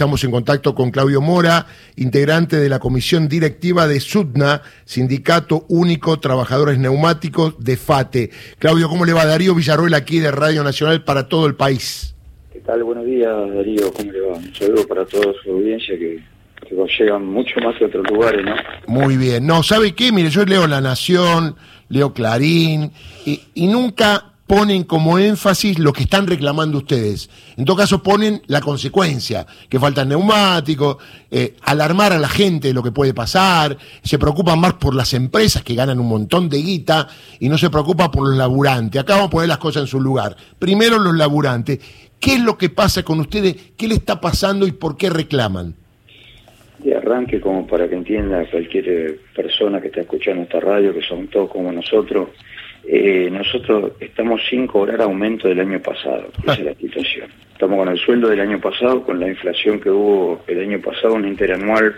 Estamos en contacto con Claudio Mora, integrante de la comisión directiva de SUDNA, Sindicato Único Trabajadores Neumáticos de FATE. Claudio, ¿cómo le va? Darío Villarroel aquí de Radio Nacional para todo el país. ¿Qué tal? Buenos días, Darío. ¿Cómo le va? Un saludo para toda su audiencia que, que llegan mucho más que otros lugares, ¿no? Muy bien. No, ¿sabe qué? Mire, yo leo La Nación, leo Clarín, y, y nunca ponen como énfasis lo que están reclamando ustedes. En todo caso, ponen la consecuencia, que faltan neumáticos, eh, alarmar a la gente de lo que puede pasar, se preocupan más por las empresas que ganan un montón de guita y no se preocupa por los laburantes. Acá vamos a poner las cosas en su lugar. Primero los laburantes. ¿Qué es lo que pasa con ustedes? ¿Qué le está pasando y por qué reclaman? De arranque, como para que entienda cualquier persona que está escuchando esta radio, que son todos como nosotros, eh, nosotros estamos sin cobrar aumento del año pasado, esa es la situación. Estamos con el sueldo del año pasado, con la inflación que hubo el año pasado, un interanual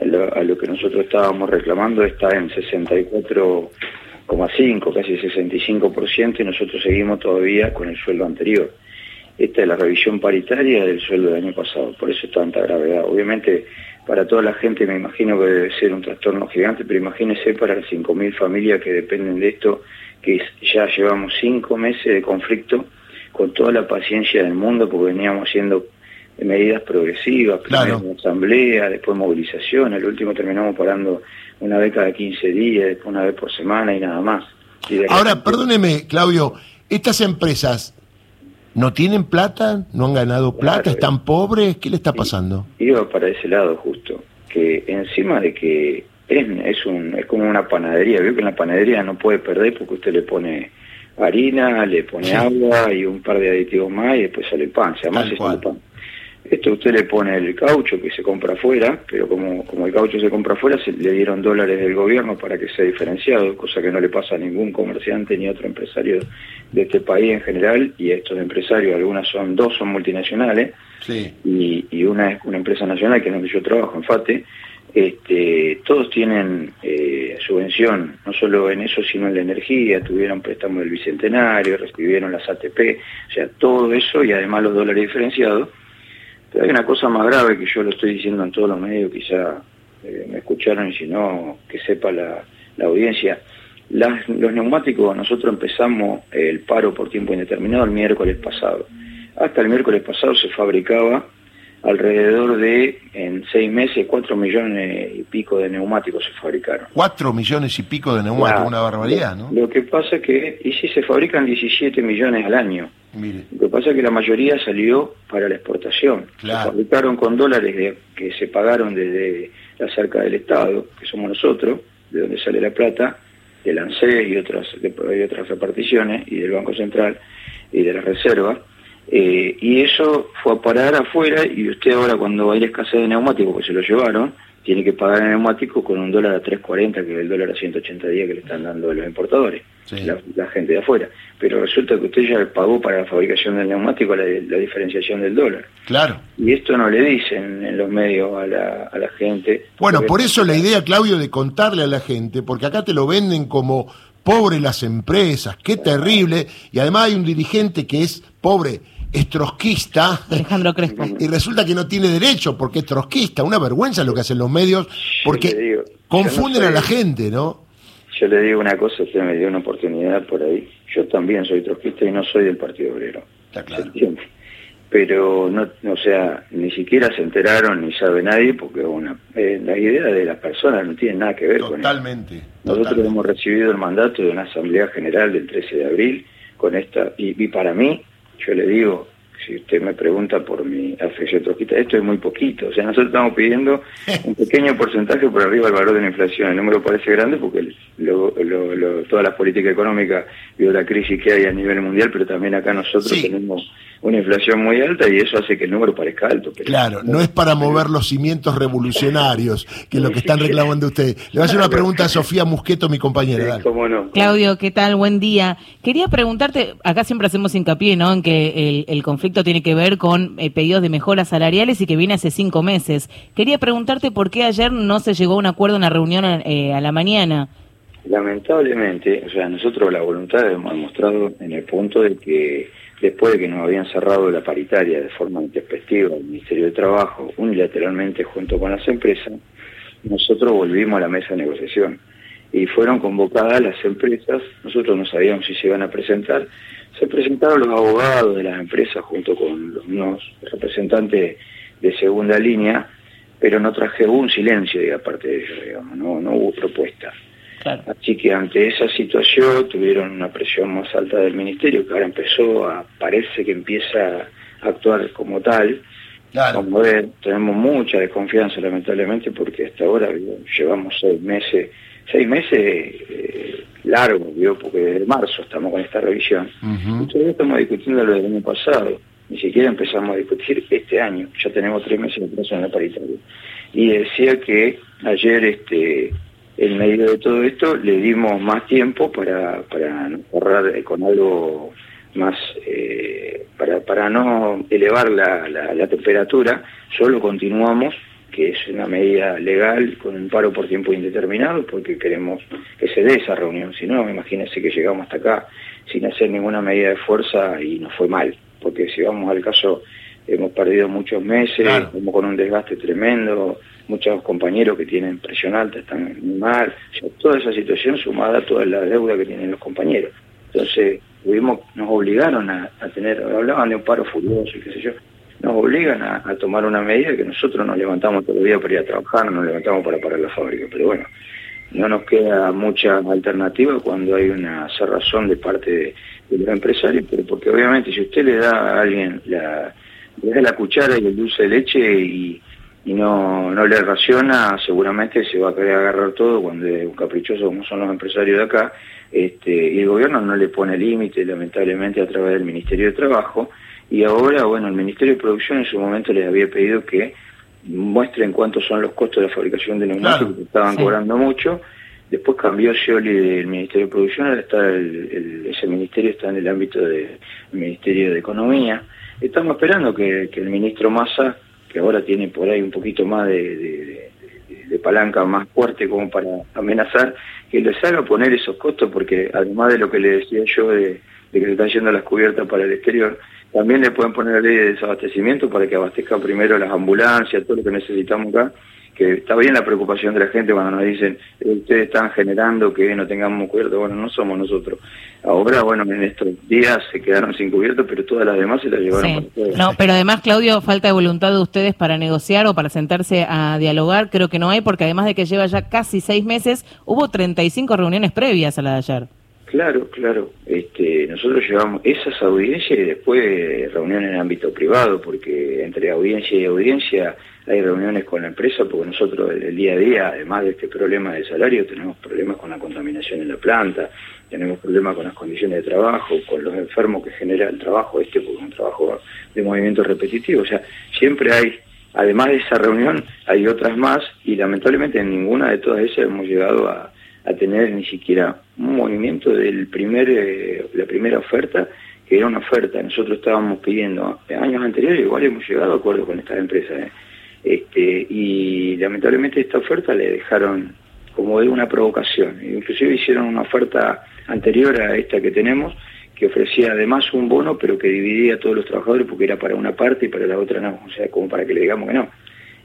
a lo, que nosotros estábamos reclamando está en 64,5, casi 65%, y nosotros seguimos todavía con el sueldo anterior. Esta es la revisión paritaria del sueldo del año pasado, por eso es tanta gravedad. Obviamente, para toda la gente me imagino que debe ser un trastorno gigante, pero imagínese para las 5.000 familias que dependen de esto, que ya llevamos cinco meses de conflicto con toda la paciencia del mundo, porque veníamos haciendo medidas progresivas, primero asamblea, después movilización, el último terminamos parando una vez cada 15 días, después una vez por semana y nada más. Ahora, perdóneme, Claudio, estas empresas no tienen plata, no han ganado plata, están pobres, ¿qué le está pasando? Iba para ese lado justo, que encima de que es, es, un, es como una panadería. Veo que en la panadería no puede perder porque usted le pone harina, le pone agua y un par de aditivos más y después sale pan. Se llama el pan. Esto usted le pone el caucho que se compra afuera, pero como, como el caucho se compra afuera, se le dieron dólares del gobierno para que sea diferenciado, cosa que no le pasa a ningún comerciante ni otro empresario de este país en general. Y estos empresarios, algunas son, dos son multinacionales y, y una es una empresa nacional que es donde yo trabajo, en FATE este, todos tienen eh, subvención, no solo en eso, sino en la energía, tuvieron préstamo del Bicentenario, recibieron las ATP, o sea, todo eso y además los dólares diferenciados. Pero hay una cosa más grave que yo lo estoy diciendo en todos los medios, quizá eh, me escucharon y si no, que sepa la, la audiencia. Las, los neumáticos, nosotros empezamos el paro por tiempo indeterminado el miércoles pasado. Hasta el miércoles pasado se fabricaba alrededor de, en seis meses, cuatro millones y pico de neumáticos se fabricaron. Cuatro millones y pico de neumáticos, una barbaridad, ¿no? Lo que pasa es que, y si se fabrican 17 millones al año, lo que pasa es que la mayoría salió para la exportación. Se fabricaron con dólares que se pagaron desde la cerca del Estado, que somos nosotros, de donde sale la plata, del ANSE y otras, de, otras reparticiones, y del Banco Central y de la Reserva, eh, y eso fue a parar afuera y usted ahora cuando va a ir a escasez de neumáticos, que se lo llevaron, tiene que pagar el neumático con un dólar a 3.40, que es el dólar a 180 días que le están dando los importadores, la, gente de afuera. Pero resulta que usted ya pagó para la fabricación del neumático la, diferenciación del dólar. Claro. Y esto no le dicen en los medios a la, a la gente. Bueno, por eso la idea, Claudio, de contarle a la gente, porque acá te lo venden como pobre las empresas, qué terrible, y además hay un dirigente que es pobre es trotskista. Alejandro Crespo. Y resulta que no tiene derecho porque es trotskista. Una vergüenza lo que hacen los medios porque confunden a la gente, ¿no? Yo le digo una cosa, usted me dio una oportunidad por ahí. Yo también soy trotskista y no soy del Partido Obrero. Está claro. Pero, no, o sea, ni siquiera se enteraron ni sabe nadie porque una, eh, la idea de las personas no tiene nada que ver con eso. Totalmente. Nosotros hemos recibido el mandato de una asamblea general del 13 de abril con esta, y, y para mí yo le digo, si usted me pregunta por mi afección trotskista, esto es muy poquito. O sea, nosotros estamos pidiendo un pequeño porcentaje por arriba del valor de la inflación. El número parece grande porque lo, todas las políticas económicas y la crisis que hay a nivel mundial, pero también acá nosotros tenemos una inflación muy alta y eso hace que el número parezca alto. claro, no es para mover los cimientos revolucionarios, que es lo que están reclamando ustedes. Le voy a hacer una pregunta a Sofía Musqueto, mi compañera. Claudio, ¿qué tal? Buen día. Quería preguntarte, acá siempre hacemos hincapié ¿no? en que el, conflicto tiene que ver con eh, pedidos de mejoras salariales y que viene hace cinco meses. Quería preguntarte por qué ayer no se llegó a un acuerdo en la reunión eh, a la mañana. Lamentablemente, o sea, nosotros la voluntad hemos demostrado en el punto de que después de que nos habían cerrado la paritaria de forma intempestiva el Ministerio de Trabajo, unilateralmente junto con las empresas, nosotros volvimos a la mesa de negociación y fueron convocadas las empresas, nosotros no sabíamos si se iban a presentar, se presentaron los abogados de las empresas junto con los, unos representantes de segunda línea, pero no traje un silencio de aparte de ellos, digamos, no, no hubo propuesta. Así que ante esa situación tuvieron una presión más alta del ministerio, que ahora empezó a, parece que empieza a actuar como tal. Como ver, tenemos mucha desconfianza lamentablemente porque hasta ahora llevamos seis meses, seis meses eh, largos, porque desde marzo estamos con esta revisión. Uh todavía estamos discutiendo lo del año pasado, ni siquiera empezamos a discutir este año, ya tenemos tres meses de plazo en la paritaria. Y decía que ayer este en medio de todo esto le dimos más tiempo para, para ahorrar con algo más, eh, para, para no elevar la, la, temperatura, solo continuamos, que es una medida legal con un paro por tiempo indeterminado, porque queremos que se dé esa reunión, si no, imagínense que llegamos hasta acá sin hacer ninguna medida de fuerza y nos fue mal, porque si vamos al caso, hemos perdido muchos meses, como con un desgaste tremendo, muchos compañeros que tienen presión alta están muy mal, toda esa situación sumada a toda la deuda que tienen los compañeros. Entonces, tuvimos, nos obligaron a, tener, hablaban de un paro furioso y qué sé yo, nos obligan a, tomar una medida que nosotros nos levantamos todos los días para ir a trabajar, no nos levantamos para parar la fábrica, pero bueno, no nos queda mucha alternativa cuando hay una cerrazón de parte de, los empresarios, pero porque obviamente si usted le da a alguien la, le da la cuchara y el dulce de leche y y no, no le raciona, seguramente se va a querer agarrar todo cuando es un caprichoso como son los empresarios de acá, este, y el gobierno no le pone límite, lamentablemente, a través del Ministerio de Trabajo, y ahora, bueno, el Ministerio de Producción en su momento les había pedido que muestren cuántos son los costos de la fabricación de neumáticos, que estaban cobrando mucho, después cambió Scioli del Ministerio de Producción, ahora está ese ministerio está en el ámbito del Ministerio de Economía, estamos esperando que, que el ministro Massa que ahora tiene por ahí un poquito más de, palanca más fuerte como para amenazar, que les haga poner esos costos, porque además de lo que le decía yo de, que le están yendo las cubiertas para el exterior, también le pueden poner la ley de desabastecimiento para que abastezcan primero las ambulancias, todo lo que necesitamos acá, que está bien la preocupación de la gente cuando nos dicen, eh, ustedes están generando que no tengamos cubierto, bueno, no somos nosotros. Ahora, bueno, en estos días se quedaron sin cubierto, pero todas las demás se las llevaron No, pero además, Claudio, falta de voluntad de ustedes para negociar o para sentarse a dialogar, creo que no hay, porque además de que lleva ya casi seis meses, hubo 35 reuniones previas a la de ayer. Claro, claro. Este, nosotros llevamos esas audiencias y después reuniones en ámbito privado, porque entre audiencia y audiencia hay reuniones con la empresa, porque nosotros el, día a día, además de este problema de salario, tenemos problemas con la contaminación en la planta, tenemos problemas con las condiciones de trabajo, con los enfermos que genera el trabajo este, porque es un trabajo de movimiento repetitivo. O sea, siempre hay, además de esa reunión, hay otras más y lamentablemente en ninguna de todas esas hemos llegado a, tener ni siquiera un movimiento del primer, eh, la primera oferta que era una oferta. Nosotros estábamos pidiendo años anteriores, igual hemos llegado a acuerdo con estas empresas. ¿eh? Este, y lamentablemente esta oferta le dejaron como de una provocación. Inclusive hicieron una oferta anterior a esta que tenemos, que ofrecía además un bono, pero que dividía a todos los trabajadores porque era para una parte y para la otra no, o sea, como para que le digamos que no.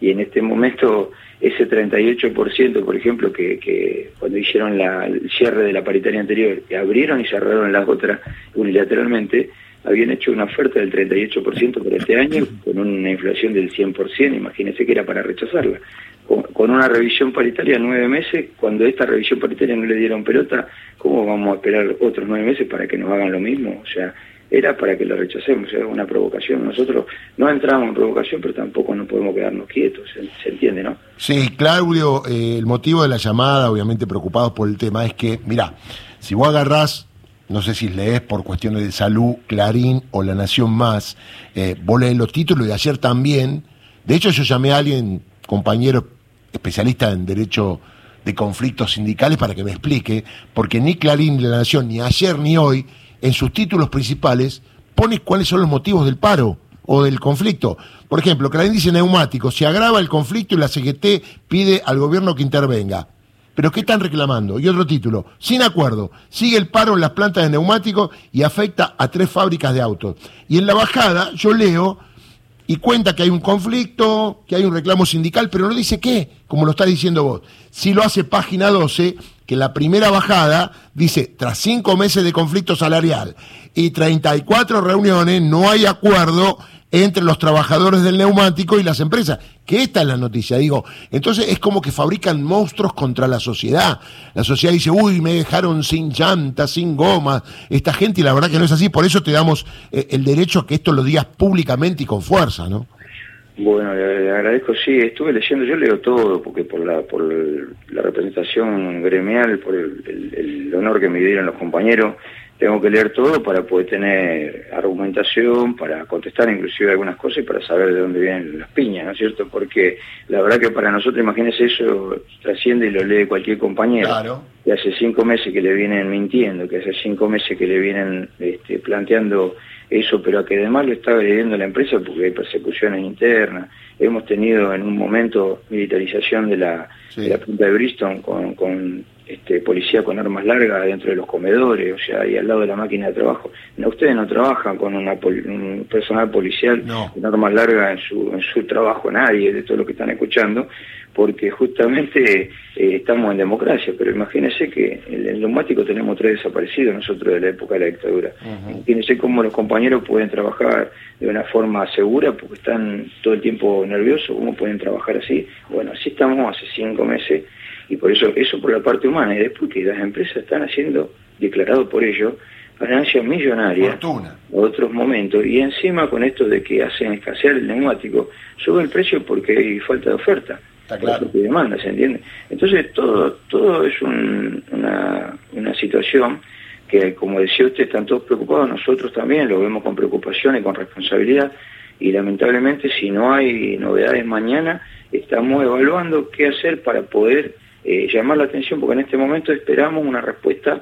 Y en este momento, ese 38%, por ejemplo, que, que cuando hicieron la, el cierre de la paritaria anterior, abrieron y cerraron las otras unilateralmente, habían hecho una oferta del 38% por este año, con una inflación del 100%, imagínense que era para rechazarla. Con, una revisión paritaria nueve meses, cuando esta revisión paritaria no le dieron pelota, ¿cómo vamos a esperar otros nueve meses para que nos hagan lo mismo? O sea, era para que lo rechacemos, era una provocación. Nosotros no entramos en provocación, pero tampoco no podemos quedarnos quietos, ¿se, entiende, no? Sí, Claudio, eh, el motivo de la llamada, obviamente preocupados por el tema, es que, mira, si vos agarrás no sé si lees por cuestiones de salud, Clarín o La Nación Más, eh, vos lees los títulos y ayer también, de hecho yo llamé a alguien, compañero especialista en derecho de conflictos sindicales para que me explique, porque ni Clarín ni La Nación, ni ayer ni hoy, en sus títulos principales, pone cuáles son los motivos del paro o del conflicto. Por ejemplo, Clarín dice neumáticos, se agrava el conflicto y la CGT pide al gobierno que intervenga. pero ¿qué están reclamando? Y otro título, sin acuerdo, sigue el paro en las plantas de neumáticos y afecta a tres fábricas de autos. Y en la bajada yo leo y cuenta que hay un conflicto, que hay un reclamo sindical, pero no dice qué, como lo está diciendo vos. Si lo hace página 12, que la primera bajada dice, tras cinco meses de conflicto salarial y 34 reuniones, no hay acuerdo entre los trabajadores del neumático y las empresas. Que esta es la noticia, digo. Entonces es como que fabrican monstruos contra la sociedad. La sociedad dice, uy, me dejaron sin llantas, sin gomas, esta gente, y la verdad que no es así. Por eso te damos eh, el derecho a que esto lo digas públicamente y con fuerza, ¿no? Bueno, le, agradezco, sí, estuve leyendo, yo leo todo, porque por la, por la representación gremial, por el honor que me dieron los compañeros, tengo que leer todo para poder tener argumentación, para contestar inclusive algunas cosas y para saber de dónde vienen las piñas, ¿no es cierto? Porque la verdad que para nosotros, imagínense eso, trasciende y lo lee cualquier compañero. Claro. Que hace cinco meses que le vienen mintiendo, que hace cinco meses que le vienen este, planteando eso, pero a que además lo está agrediendo la empresa porque hay persecuciones internas. Hemos tenido en un momento militarización de la, de la punta de Bristol con, con este, policía con armas largas dentro de los comedores, o sea, ahí al lado de la máquina de trabajo. No, ustedes no trabajan con una un personal policial con armas largas en su, en su trabajo, nadie de todo lo que están escuchando, porque justamente eh, estamos en democracia, pero imagínense que en el neumático tenemos tres desaparecidos nosotros de la época de la dictadura. Imagínense cómo los compañeros pueden trabajar de una forma segura porque están todo el tiempo nerviosos, cómo pueden trabajar así. Bueno, así estamos hace cinco meses y por eso, eso por la parte humana, y después que las empresas están haciendo, declarado por ello, ganancias millonarias a otros momentos, y encima con esto de que hacen escasear el neumático, sube el precio porque hay falta de oferta. Está claro. Y demanda, ¿se entiende? Entonces todo, todo es una, una situación que, como decía usted, están todos preocupados, nosotros también lo vemos con preocupación y con responsabilidad, y lamentablemente si no hay novedades mañana, estamos evaluando qué hacer para poder eh, llamar la atención porque en este momento esperamos una respuesta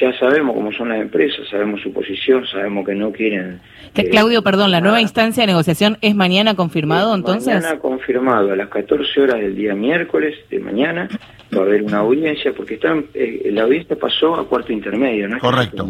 ya sabemos cómo son las empresas, sabemos su posición, sabemos que no quieren... Eh, Claudio, perdón, ¿la nueva instancia de negociación es mañana confirmado entonces? Mañana confirmado, a las 14 horas del día miércoles de mañana va a haber una audiencia, porque están, eh, la audiencia pasó a cuarto intermedio, ¿no? Correcto.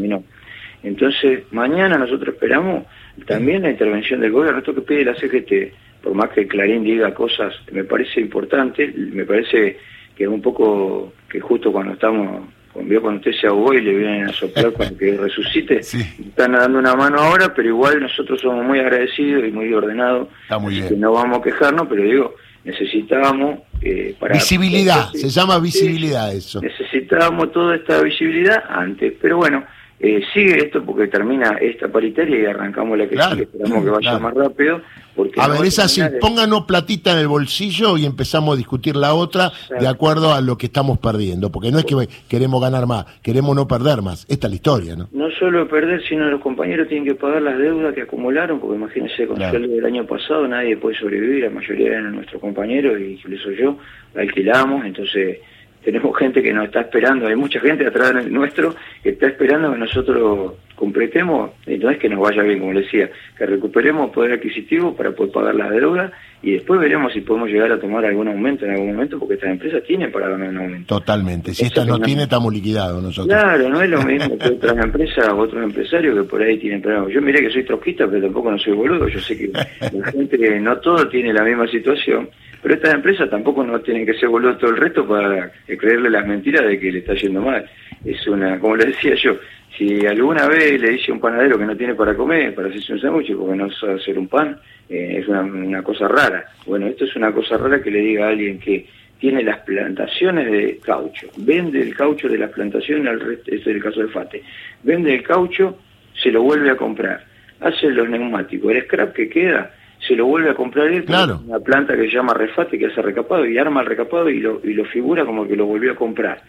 Entonces, mañana nosotros esperamos también la intervención del gobierno, esto que pide la CGT, por más que Clarín diga cosas, me parece importante, me parece que es un poco que justo cuando estamos, vio cuando usted se ahogó y le vienen a soplar para que resucite, están dando una mano ahora, pero igual nosotros somos muy agradecidos y muy ordenados, Está muy bien. que no vamos a quejarnos, pero digo, necesitábamos eh, para... Visibilidad, se llama visibilidad eso. Necesitábamos toda esta visibilidad antes, pero bueno, eh, sigue esto porque termina esta paritaria y arrancamos la que sigue. Esperamos que vaya más rápido. Porque a ver, es así, pónganos platita en el bolsillo y empezamos a discutir la otra de acuerdo a lo que estamos perdiendo. Porque no es que queremos ganar más, queremos no perder más. Esta es la historia, ¿no? No solo perder, sino los compañeros tienen que pagar las deudas que acumularon, porque imagínense, con el sueldo del año pasado nadie puede sobrevivir, la mayoría eran nuestros compañeros y eso yo, alquilamos, entonces tenemos gente que nos está esperando, hay mucha gente atrás nuestro que está esperando que nosotros completemos, y no es que nos vaya bien, como le decía, que recuperemos poder adquisitivo para poder pagar las deudas y después veremos si podemos llegar a tomar algún aumento en algún momento, porque estas empresas tienen para ganar un aumento. Totalmente, si estas no tienen, estamos liquidados nosotros. Claro, no es lo mismo que otras empresas o otros empresarios que por ahí tienen problemas. Yo miré que soy trotskista, pero tampoco no soy boludo, yo sé que la gente, no todo tiene la misma situación, pero estas empresas tampoco no tienen que ser boludos todo el resto para creerle las mentiras de que le está yendo mal. Es una, como le decía yo, si alguna vez le dice a un panadero que no tiene para comer, para hacerse un sándwich porque no sabe hacer un pan, eh, es una, cosa rara. Bueno, esto es una cosa rara que le diga a alguien que tiene las plantaciones de caucho, vende el caucho de las plantaciones al resto, este es el caso de Fate, vende el caucho, se lo vuelve a comprar, hace los neumáticos, el scrap que queda, se lo vuelve a comprar él, claro. una planta que se llama refate, que hace recapado y arma el recapado y lo, y lo figura como que lo volvió a comprar.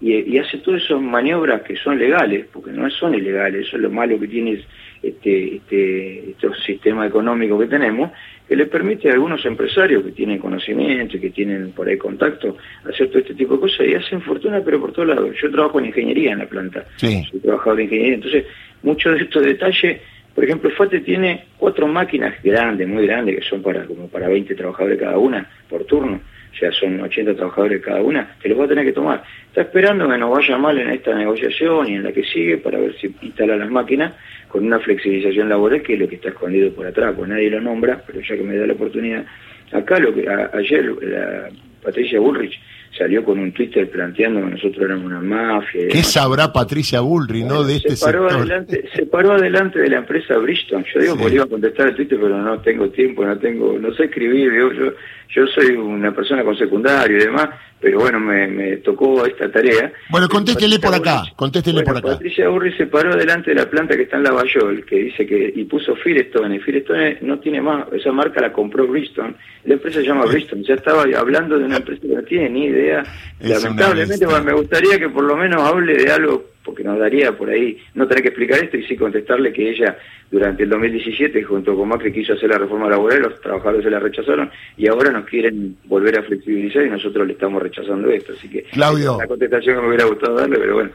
Y, y hace todas esas maniobras que son legales, porque no son ilegales, eso es lo malo que tiene este, este, este sistema económico que tenemos, que le permite a algunos empresarios que tienen conocimiento y que tienen por ahí contacto hacer todo este tipo de cosas y hacen fortuna, pero por todos lados. Yo trabajo en ingeniería en la planta, sí. soy trabajador de ingeniería, entonces muchos de estos detalles por ejemplo, FATE tiene cuatro máquinas grandes, muy grandes, que son para como para 20 trabajadores cada una por turno. O sea, son 80 trabajadores cada una, te los va a tener que tomar. Está esperando que nos vaya mal en esta negociación y en la que sigue para ver si instala las máquinas con una flexibilización laboral que es lo que está escondido por atrás, pues nadie lo nombra, pero ya que me da la oportunidad. Acá lo que ayer la Patricia Bullrich salió con un Twitter planteando que nosotros éramos una mafia. ¿Qué sabrá Patricia Bullrich, no, de este se paró sector? Adelante, se paró adelante de la empresa Bristol. Yo digo, Sí. porque iba a contestar el Twitter, pero no tengo tiempo, no tengo, no sé escribir. Yo, yo, yo soy una persona con secundario y demás, pero bueno, me, me tocó esta tarea. Bueno, contéstele por acá, Bullrich- contéstele Bueno, por acá. Patricia Burri se paró delante de la planta que está en Lavallol, que dice que, y puso Firestone, y Firestone no tiene más, esa marca la compró Bristol, la empresa se llama Bristol, ya estaba hablando de una empresa que no tiene ni idea, Es lamentablemente, bueno, me gustaría que por lo menos hable de algo, porque nos daría por ahí, no tener que explicar esto y sí contestarle que ella durante el 2017 junto con Macri quiso hacer la reforma laboral, los trabajadores se la rechazaron y ahora nos quieren volver a flexibilizar y nosotros le estamos rechazando esto, así que Claudio. la contestación que me hubiera gustado darle, pero bueno,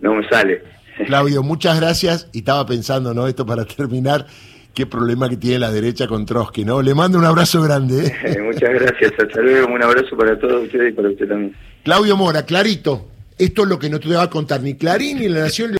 no me sale. Claudio, muchas gracias. Y estaba pensando, ¿no? Esto para terminar, qué problema que tiene la derecha con Trotsky, ¿no? Le mando un abrazo grande. ¿eh? Muchas gracias, hasta luego, un abrazo para todos ustedes y para usted también. Claudio Mora, clarito. Esto es lo que no te va a contar ni Clarín ni La Nación.